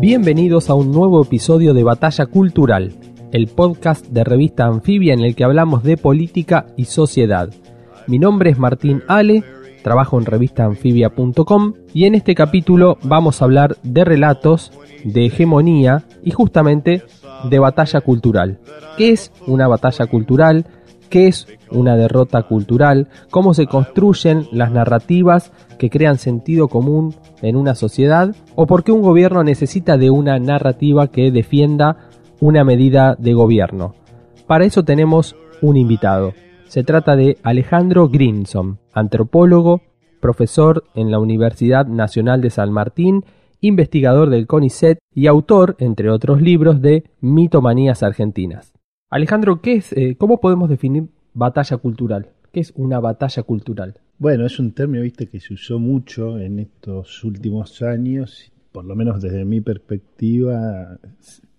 Bienvenidos a un nuevo episodio de Batalla Cultural, el podcast de revista Anfibia en el que hablamos de política y sociedad. Mi nombre es Martín Ale, trabajo en revistaanfibia.com y en este capítulo vamos a hablar de relatos, de hegemonía y justamente de batalla cultural. ¿Qué es una batalla cultural? ¿Qué es una derrota cultural? ¿Cómo se construyen las narrativas que crean sentido común en una sociedad? ¿O por qué un gobierno necesita de una narrativa que defienda una medida de gobierno? Para eso tenemos un invitado. Se trata de Alejandro Grinson, antropólogo, profesor en la Universidad Nacional de San Martín investigador del CONICET y autor, entre otros libros, de Mitomanías Argentinas. Alejandro, ¿qué es, eh, ¿cómo podemos definir batalla cultural? ¿Qué es una batalla cultural? Bueno, es un término ¿viste? que se usó mucho en estos últimos años, por lo menos desde mi perspectiva,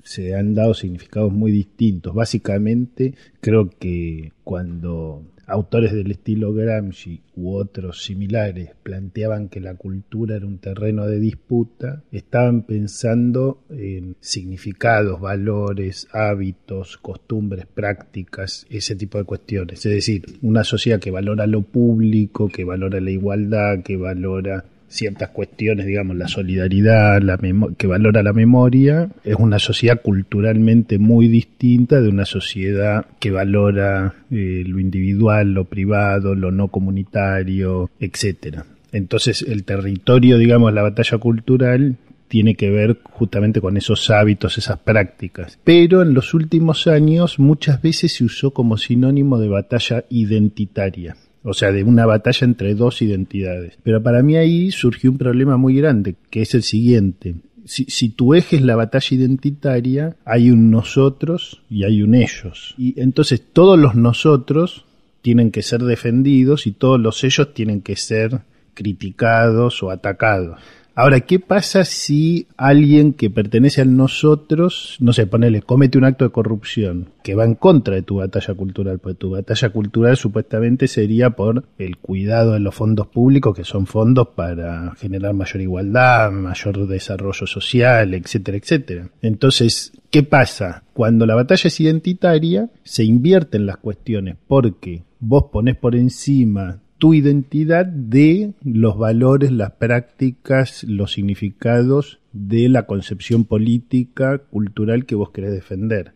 se han dado significados muy distintos. Básicamente, creo que cuando Autores del estilo Gramsci u otros similares planteaban que la cultura era un terreno de disputa, estaban pensando en significados, valores, hábitos, costumbres, prácticas, ese tipo de cuestiones. Es decir, una sociedad que valora lo público, que valora la igualdad, que valora ciertas cuestiones, digamos, la solidaridad, la que valora la memoria, es una sociedad culturalmente muy distinta de una sociedad que valora eh, lo individual, lo privado, lo no comunitario, etcétera. Entonces, el territorio, digamos, la batalla cultural tiene que ver justamente con esos hábitos, esas prácticas. Pero en los últimos años muchas veces se usó como sinónimo de batalla identitaria o sea, de una batalla entre dos identidades. Pero para mí ahí surgió un problema muy grande, que es el siguiente. Si, si, tu eje es la batalla identitaria, hay un nosotros y hay un ellos. Y entonces todos los nosotros tienen que ser defendidos y todos los ellos tienen que ser criticados o atacados. Ahora, ¿qué pasa si alguien que pertenece a nosotros, no sé, ponele, comete un acto de corrupción que va en contra de tu batalla cultural? Porque tu batalla cultural supuestamente sería por el cuidado de los fondos públicos, que son fondos para generar mayor igualdad, mayor desarrollo social, etcétera, etcétera. Entonces, ¿qué pasa? Cuando la batalla es identitaria, se invierten las cuestiones porque vos pones por encima tu identidad de los valores, las prácticas, los significados de la concepción política, cultural que vos querés defender.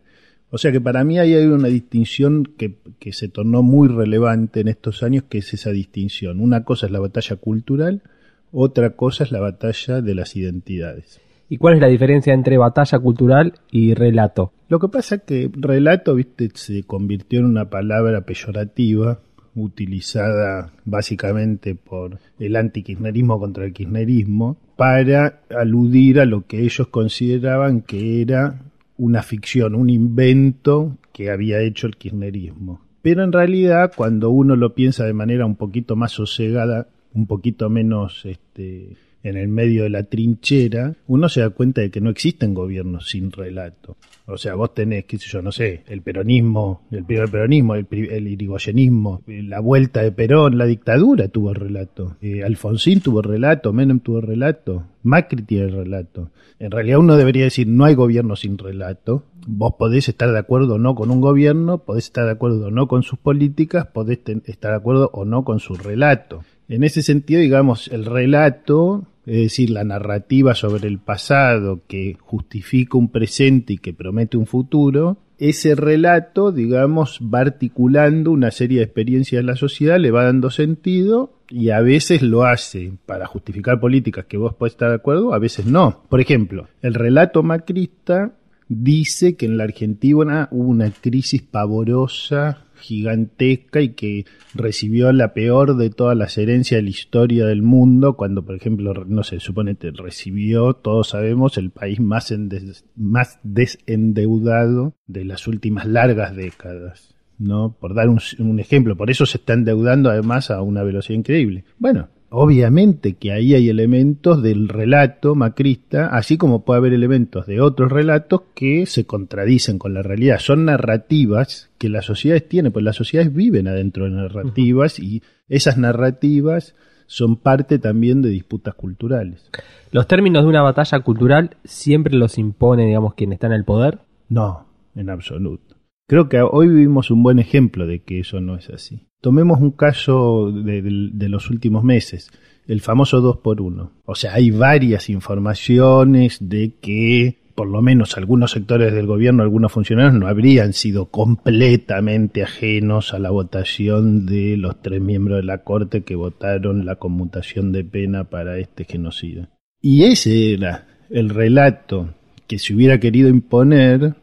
O sea que para mí ahí hay una distinción que, que se tornó muy relevante en estos años, que es esa distinción. Una cosa es la batalla cultural, otra cosa es la batalla de las identidades. ¿Y cuál es la diferencia entre batalla cultural y relato? Lo que pasa es que relato, viste, se convirtió en una palabra peyorativa utilizada básicamente por el antikirchnerismo contra el kirchnerismo para aludir a lo que ellos consideraban que era una ficción, un invento que había hecho el kirchnerismo. Pero en realidad, cuando uno lo piensa de manera un poquito más sosegada, un poquito menos este, en el medio de la trinchera, uno se da cuenta de que no existen gobiernos sin relato. O sea, vos tenés, qué sé yo, no sé, el peronismo, el primer peronismo, el, el irigoyenismo, la vuelta de Perón, la dictadura tuvo relato. Eh, Alfonsín tuvo relato, Menem tuvo relato, Macri tiene relato. En realidad uno debería decir, no hay gobierno sin relato. Vos podés estar de acuerdo o no con un gobierno, podés estar de acuerdo o no con sus políticas, podés estar de acuerdo o no con su relato. En ese sentido, digamos, el relato es decir, la narrativa sobre el pasado que justifica un presente y que promete un futuro, ese relato, digamos, va articulando una serie de experiencias de la sociedad, le va dando sentido y a veces lo hace para justificar políticas que vos podés estar de acuerdo, a veces no. Por ejemplo, el relato macrista dice que en la Argentina hubo una crisis pavorosa, gigantesca y que recibió la peor de todas las herencias de la historia del mundo, cuando por ejemplo, no sé, supone que recibió, todos sabemos, el país más, más desendeudado de las últimas largas décadas. ¿no? Por dar un, un ejemplo, por eso se está endeudando además a una velocidad increíble. Bueno, obviamente que ahí hay elementos del relato macrista, así como puede haber elementos de otros relatos que se contradicen con la realidad. Son narrativas que las sociedades tienen, pues las sociedades viven adentro de narrativas y esas narrativas son parte también de disputas culturales. ¿Los términos de una batalla cultural siempre los impone, digamos, quien está en el poder? No, en absoluto. Creo que hoy vivimos un buen ejemplo de que eso no es así. Tomemos un caso de, los últimos meses, el famoso 2 por 1 O sea, hay varias informaciones de que por lo menos algunos sectores del gobierno, algunos funcionarios no habrían sido completamente ajenos a la votación de los tres miembros de la Corte que votaron la conmutación de pena para este genocidio. Y ese era el relato que se hubiera querido imponer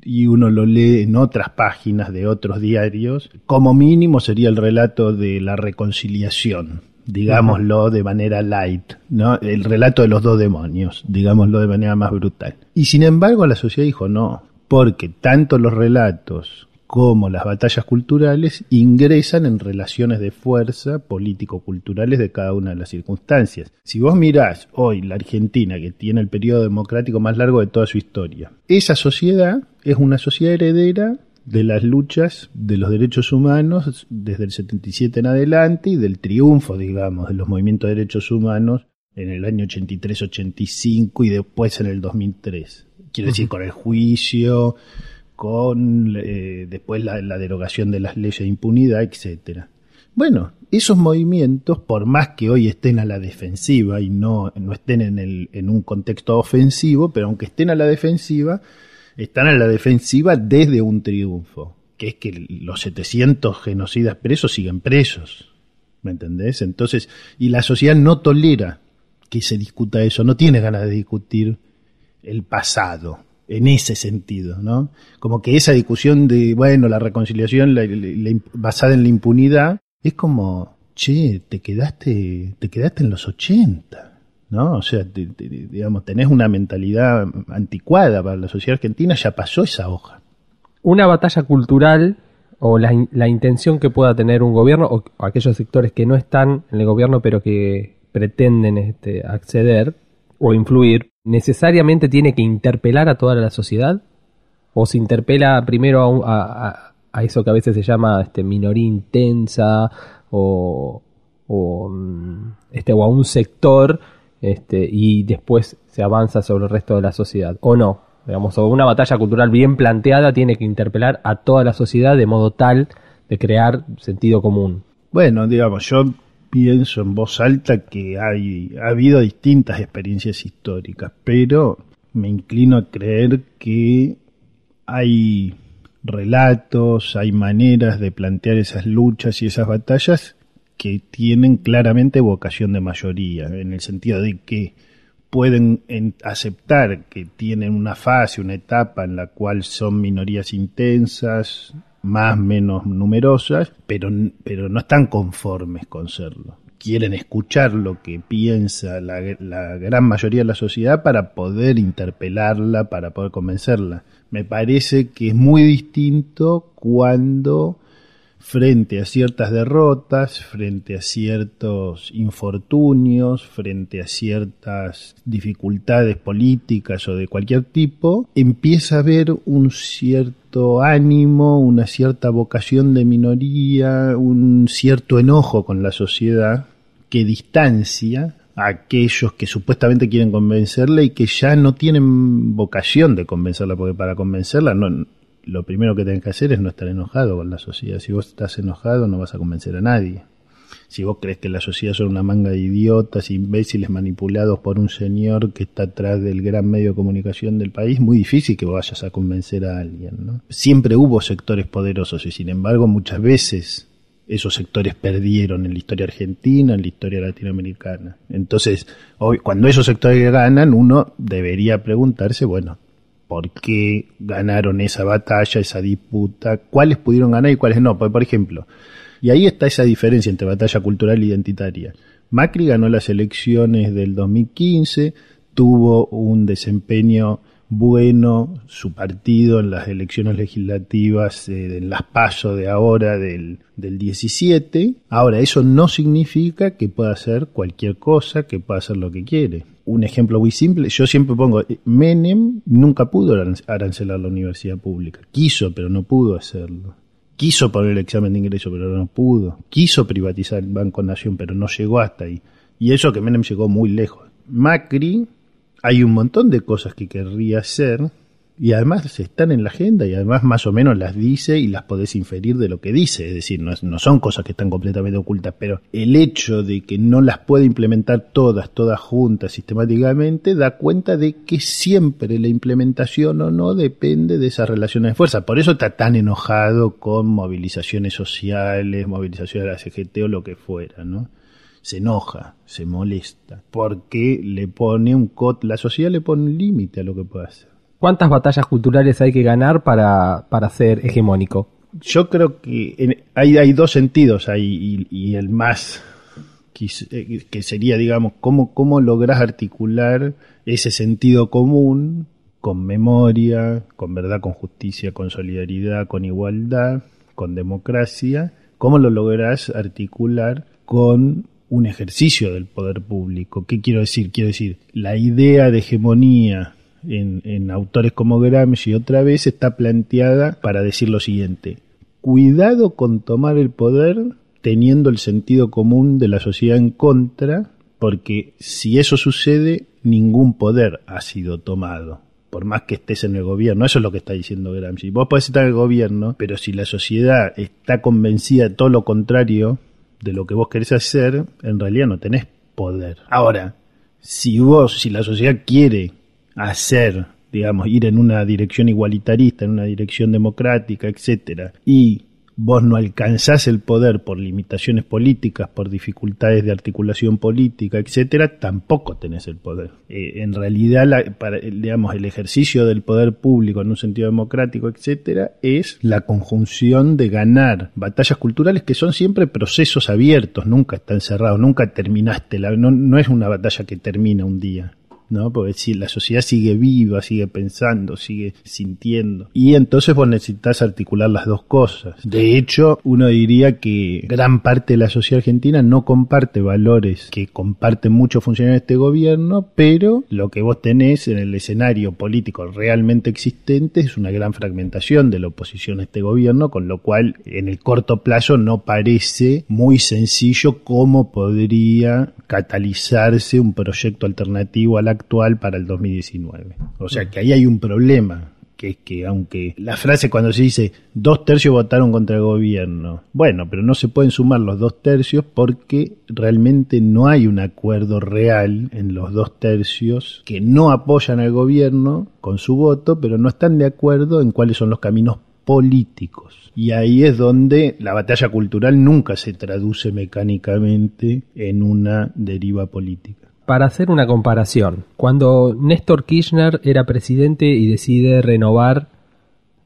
y uno lo lee en otras páginas de otros diarios, como mínimo sería el relato de la reconciliación, digámoslo de manera light, ¿no? El relato de los dos demonios, digámoslo de manera más brutal. Y sin embargo la sociedad dijo no, porque tanto los relatos como las batallas culturales ingresan en relaciones de fuerza político-culturales de cada una de las circunstancias. Si vos mirás hoy la Argentina, que tiene el periodo democrático más largo de toda su historia, esa sociedad es una sociedad heredera de las luchas de los derechos humanos desde el 77 en adelante y del triunfo, digamos, de los movimientos de derechos humanos en el año 83-85 y después en el 2003. Quiero decir, con el juicio, con eh, después la, derogación de las leyes de impunidad, etcétera. Bueno, esos movimientos, por más que hoy estén a la defensiva y no, no estén en, el, en un contexto ofensivo, pero aunque estén a la defensiva, están a la defensiva desde un triunfo, que es que los 700 genocidas presos siguen presos. ¿Me entendés? Entonces, y la sociedad no tolera que se discuta eso, no tiene ganas de discutir el pasado en ese sentido, ¿no? Como que esa discusión de, bueno, la reconciliación basada en la impunidad, es como, che, te quedaste, te quedaste en los 80, ¿no? O sea, digamos, tenés una mentalidad anticuada para la sociedad argentina, ya pasó esa hoja. Una batalla cultural o la, la intención que pueda tener un gobierno o, aquellos sectores que no están en el gobierno pero que pretenden este, acceder o influir necesariamente tiene que interpelar a toda la sociedad? ¿O se interpela primero a, eso que a veces se llama este, minoría intensa o, o, mm, este, o a un sector este, y después se avanza sobre el resto de la sociedad? ¿O no? Digamos, una batalla cultural bien planteada tiene que interpelar a toda la sociedad de modo tal de crear sentido común. Bueno, digamos, yo pienso en voz alta que hay, ha habido distintas experiencias históricas, pero me inclino a creer que hay relatos, hay maneras de plantear esas luchas y esas batallas que tienen claramente vocación de mayoría, en el sentido de que pueden aceptar que tienen una fase, una etapa en la cual son minorías intensas, más menos numerosas, pero, pero no están conformes con serlo. Quieren escuchar lo que piensa la, la gran mayoría de la sociedad para poder interpelarla, para poder convencerla. Me parece que es muy distinto cuando frente a ciertas derrotas, frente a ciertos infortunios, frente a ciertas dificultades políticas o de cualquier tipo, empieza a haber un cierto ánimo, una cierta vocación de minoría, un cierto enojo con la sociedad que distancia a aquellos que supuestamente quieren convencerla y que ya no tienen vocación de convencerla, porque para convencerla no, lo primero que tenés que hacer es no estar enojado con la sociedad. Si vos estás enojado no vas a convencer a nadie. Si vos crees que la sociedad son una manga de idiotas, imbéciles manipulados por un señor que está atrás del gran medio de comunicación del país, muy difícil que vayas a convencer a alguien. ¿no? Siempre hubo sectores poderosos y sin embargo muchas veces esos sectores perdieron en la historia argentina, en la historia latinoamericana. Entonces, hoy, cuando esos sectores ganan, uno debería preguntarse, bueno, por qué ganaron esa batalla, esa disputa, cuáles pudieron ganar y cuáles no. Por, ejemplo, y ahí está esa diferencia entre batalla cultural e identitaria. Macri ganó las elecciones del 2015, tuvo un desempeño bueno su partido en las elecciones legislativas, eh, en las pasos de ahora del, del 17. Ahora, eso no significa que pueda hacer cualquier cosa, que pueda hacer lo que quiere. Un ejemplo muy simple, yo siempre pongo, eh, Menem nunca pudo arancelar la universidad pública. Quiso, pero no pudo hacerlo. Quiso poner el examen de ingreso, pero no pudo. Quiso privatizar el Banco Nación, pero no llegó hasta ahí. Y eso que Menem llegó muy lejos. Macri hay un montón de cosas que querría hacer y además están en la agenda y además más o menos las dice y las podés inferir de lo que dice, es decir, no, no, son cosas que están completamente ocultas, pero el hecho de que no las puede implementar todas, todas juntas sistemáticamente, da cuenta de que siempre la implementación o no depende de esas relaciones de fuerza. Por eso está tan enojado con movilizaciones sociales, movilizaciones de la CGT o lo que fuera, ¿no? Se enoja, se molesta, porque le pone un cot, la sociedad le pone un límite a lo que puede hacer. ¿Cuántas batallas culturales hay que ganar para, para ser hegemónico? Yo creo que hay, hay dos sentidos ahí y, el más eh, que, sería, digamos, cómo, cómo logras articular ese sentido común con memoria, con verdad, con justicia, con solidaridad, con igualdad, con democracia, cómo lo logras articular con un ejercicio del poder público. ¿Qué quiero decir? Quiero decir, la idea de hegemonía en, autores como Gramsci otra vez está planteada para decir lo siguiente. Cuidado con tomar el poder teniendo el sentido común de la sociedad en contra, porque si eso sucede, ningún poder ha sido tomado por más que estés en el gobierno. Eso es lo que está diciendo Gramsci. Vos podés estar en el gobierno, pero si la sociedad está convencida de todo lo contrario, de lo que vos querés hacer, en realidad no tenés poder. Ahora, si vos, si la sociedad quiere hacer, digamos, ir en una dirección igualitarista, en una dirección democrática, etcétera, y vos no alcanzás el poder por limitaciones políticas, por dificultades de articulación política, etcétera, tampoco tenés el poder. Eh, en realidad, para, digamos, el ejercicio del poder público en un sentido democrático, etcétera, es la conjunción de ganar batallas culturales que son siempre procesos abiertos, nunca están cerrados, nunca terminaste, la, no, no es una batalla que termina un día. ¿No? Porque si la sociedad sigue viva, sigue pensando, sigue sintiendo. Y entonces vos necesitas articular las dos cosas. De hecho, uno diría que gran parte de la sociedad argentina no comparte valores que comparten muchos funcionarios de este gobierno, pero lo que vos tenés en el escenario político realmente existente es una gran fragmentación de la oposición a este gobierno, con lo cual en el corto plazo no parece muy sencillo cómo podría catalizarse un proyecto alternativo a la actual para el 2019. O sea que ahí hay un problema, que es que aunque la frase cuando se dice dos tercios votaron contra el gobierno, bueno, pero no se pueden sumar los dos tercios porque realmente no hay un acuerdo real en los dos tercios que no apoyan al gobierno con su voto, pero no están de acuerdo en cuáles son los caminos políticos. Y ahí es donde la batalla cultural nunca se traduce mecánicamente en una deriva política para hacer una comparación, cuando Néstor Kirchner era presidente y decide renovar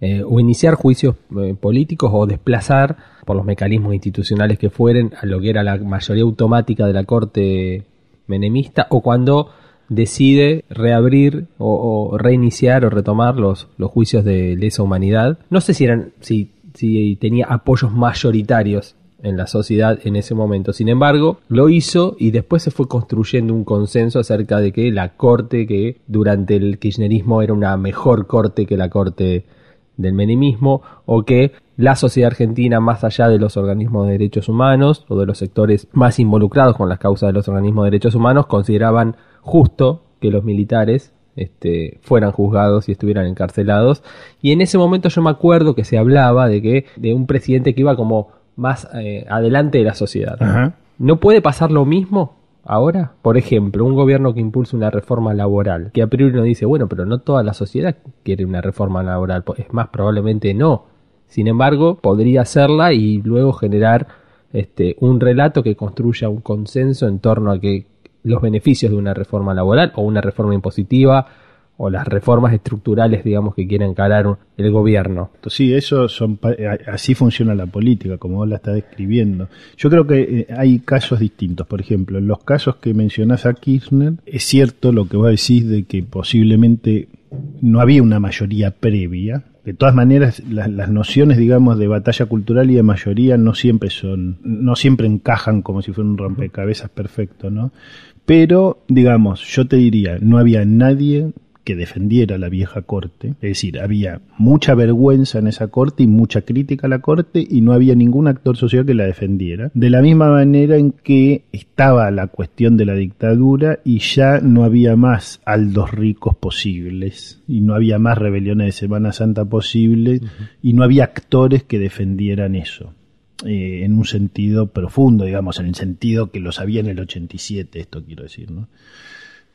eh, o iniciar juicios eh, políticos o desplazar por los mecanismos institucionales que fueren a lo que era la mayoría automática de la corte menemista o cuando decide reabrir o, reiniciar o retomar los, los juicios de lesa humanidad. No sé si eran si, si tenía apoyos mayoritarios en la sociedad en ese momento. Sin embargo, lo hizo y después se fue construyendo un consenso acerca de que la corte que durante el kirchnerismo era una mejor corte que la corte del menemismo o que la sociedad argentina, más allá de los organismos de derechos humanos o de los sectores más involucrados con las causas de los organismos de derechos humanos, consideraban justo que los militares este, fueran juzgados y estuvieran encarcelados. Y en ese momento yo me acuerdo que se hablaba de que de un presidente que iba como más eh, adelante de la sociedad. ¿No puede pasar lo mismo ahora? Por ejemplo, un gobierno que impulsa una reforma laboral, que a priori uno dice, bueno, pero no toda la sociedad quiere una reforma laboral, es más, probablemente no. Sin embargo, podría hacerla y luego generar este, un relato que construya un consenso en torno a que los beneficios de una reforma laboral o una reforma impositiva o las reformas estructurales, digamos, que quiere encarar el gobierno. Sí, eso son, así funciona la política, como vos la estás describiendo. Yo creo que eh, hay casos distintos. Por ejemplo, en los casos que mencionás a Kirchner, es cierto lo que vos decís de que posiblemente no había una mayoría previa. De todas maneras, las nociones, digamos, de batalla cultural y de mayoría no siempre son, no siempre encajan como si fuera un rompecabezas perfecto, ¿no? Pero, digamos, yo te diría, no había nadie que defendiera la vieja corte, es decir, había mucha vergüenza en esa corte y mucha crítica a la corte y no había ningún actor social que la defendiera, de la misma manera en que estaba la cuestión de la dictadura y ya no había más aldos ricos posibles y no había más rebeliones de Semana Santa posibles y no había actores que defendieran eso. Eh, en un sentido profundo, digamos, en el sentido que lo sabía en el 87, esto quiero decir, ¿no?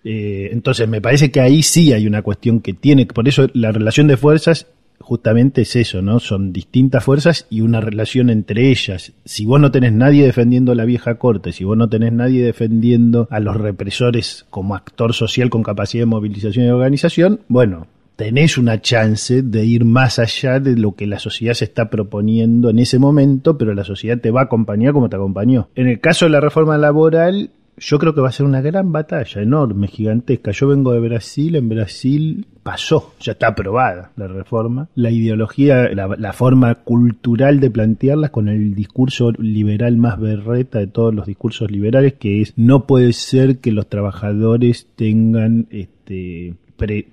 Eh, entonces, me parece que ahí sí hay una cuestión que tiene, por eso la relación de fuerzas justamente es eso, ¿no? Son distintas fuerzas y una relación entre ellas. Si vos no tenés nadie defendiendo a la vieja corte, si vos no tenés nadie defendiendo a los represores como actor social con capacidad de movilización y organización, bueno, tenés una chance de ir más allá de lo que la sociedad se está proponiendo en ese momento, pero la sociedad te va a acompañar como te acompañó. En el caso de la reforma laboral, yo creo que va a ser una gran batalla, enorme, gigantesca. Yo vengo de Brasil, en Brasil pasó, ya está aprobada la reforma. La ideología, la, forma cultural de plantearlas con el discurso liberal más berreta de todos los discursos liberales, que es no puede ser que los trabajadores tengan este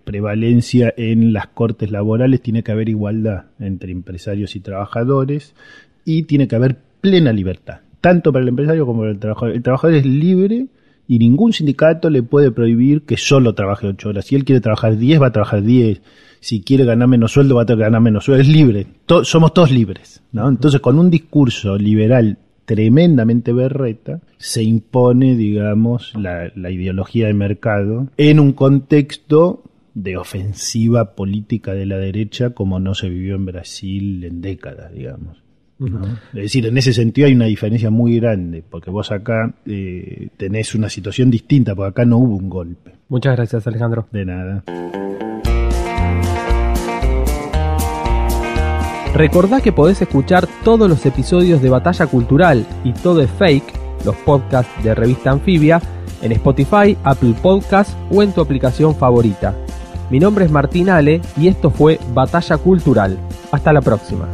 prevalencia en las cortes laborales, tiene que haber igualdad entre empresarios y trabajadores y tiene que haber plena libertad tanto para el empresario como para el trabajador. El trabajador es libre y ningún sindicato le puede prohibir que solo trabaje ocho horas. Si él quiere trabajar 10, va a trabajar 10. Si quiere ganar menos sueldo, va a ganar menos sueldo. Es libre. somos todos libres. ¿no? Entonces, con un discurso liberal tremendamente berreta, se impone, digamos, la, la ideología de mercado en un contexto de ofensiva política de la derecha como no se vivió en Brasil en décadas, digamos. Es decir, en ese sentido hay una diferencia muy grande, porque vos acá eh, tenés una situación distinta, porque acá no hubo un golpe. Muchas gracias, Alejandro. De nada. Recordá que podés escuchar todos los episodios de Batalla Cultural y Todo es Fake, los podcasts de Revista Anfibia, en Spotify, Apple Podcasts o en tu aplicación favorita. Mi nombre es Martín Ale y esto fue Batalla Cultural. Hasta la próxima.